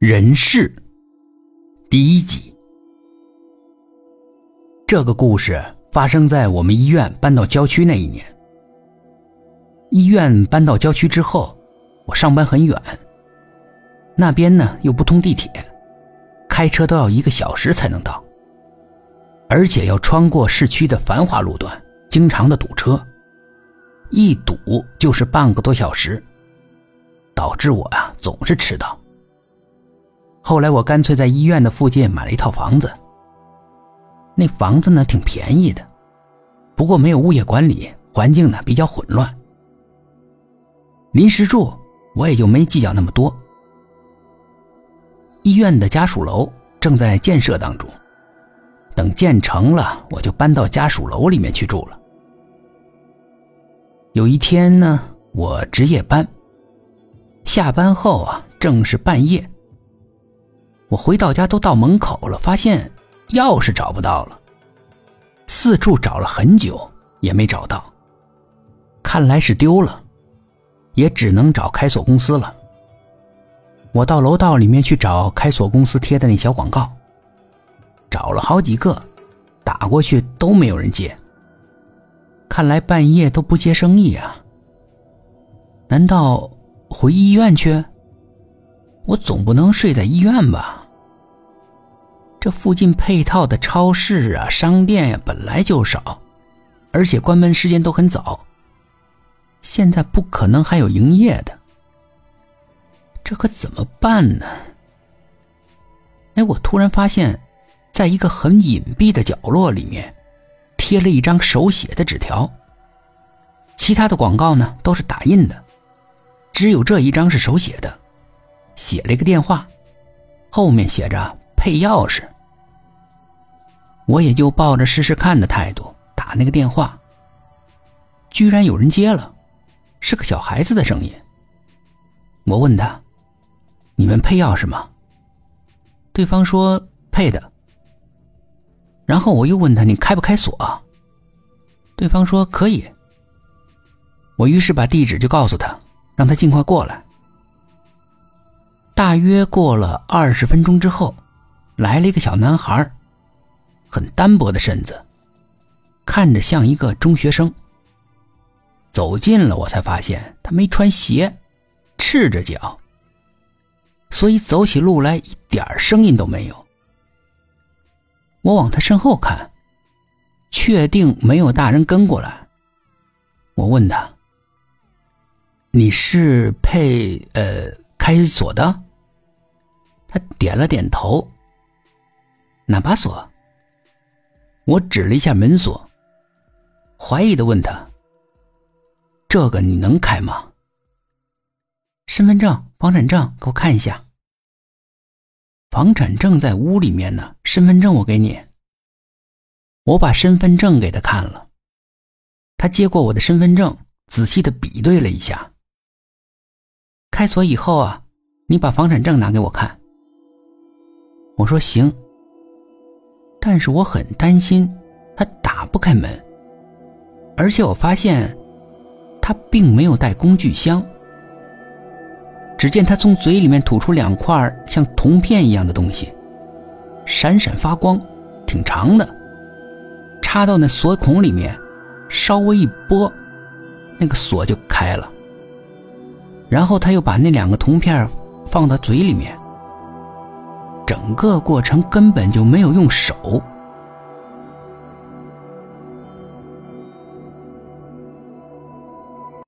人事第一集。这个故事发生在我们医院搬到郊区那一年。医院搬到郊区之后，我上班很远，那边呢又不通地铁，开车都要一个小时才能到，而且要穿过市区的繁华路段，经常的堵车，一堵就是半个多小时，导致我啊总是迟到。后来我干脆在医院的附近买了一套房子。那房子呢挺便宜的，不过没有物业管理，环境呢比较混乱。临时住我也就没计较那么多。医院的家属楼正在建设当中，等建成了我就搬到家属楼里面去住了。有一天呢，我值夜班，下班后啊正是半夜。我回到家都到门口了，发现钥匙找不到了，四处找了很久也没找到，看来是丢了，也只能找开锁公司了。我到楼道里面去找开锁公司贴的那小广告，找了好几个，打过去都没有人接，看来半夜都不接生意啊。难道回医院去？我总不能睡在医院吧？这附近配套的超市啊、商店呀本来就少，而且关门时间都很早。现在不可能还有营业的，这可怎么办呢？哎，我突然发现，在一个很隐蔽的角落里面，贴了一张手写的纸条。其他的广告呢都是打印的，只有这一张是手写的。写了一个电话，后面写着配钥匙。我也就抱着试试看的态度打那个电话，居然有人接了，是个小孩子的声音。我问他：“你们配钥匙吗？”对方说：“配的。”然后我又问他：“你开不开锁？”对方说：“可以。”我于是把地址就告诉他，让他尽快过来。大约过了二十分钟之后，来了一个小男孩，很单薄的身子，看着像一个中学生。走近了，我才发现他没穿鞋，赤着脚，所以走起路来一点声音都没有。我往他身后看，确定没有大人跟过来。我问他：“你是配呃开锁的？”他点了点头。哪把锁？我指了一下门锁，怀疑的问他：“这个你能开吗？”身份证、房产证，给我看一下。房产证在屋里面呢，身份证我给你。我把身份证给他看了，他接过我的身份证，仔细的比对了一下。开锁以后啊，你把房产证拿给我看。我说行，但是我很担心他打不开门，而且我发现他并没有带工具箱。只见他从嘴里面吐出两块像铜片一样的东西，闪闪发光，挺长的，插到那锁孔里面，稍微一拨，那个锁就开了。然后他又把那两个铜片放到嘴里面。整个过程根本就没有用手，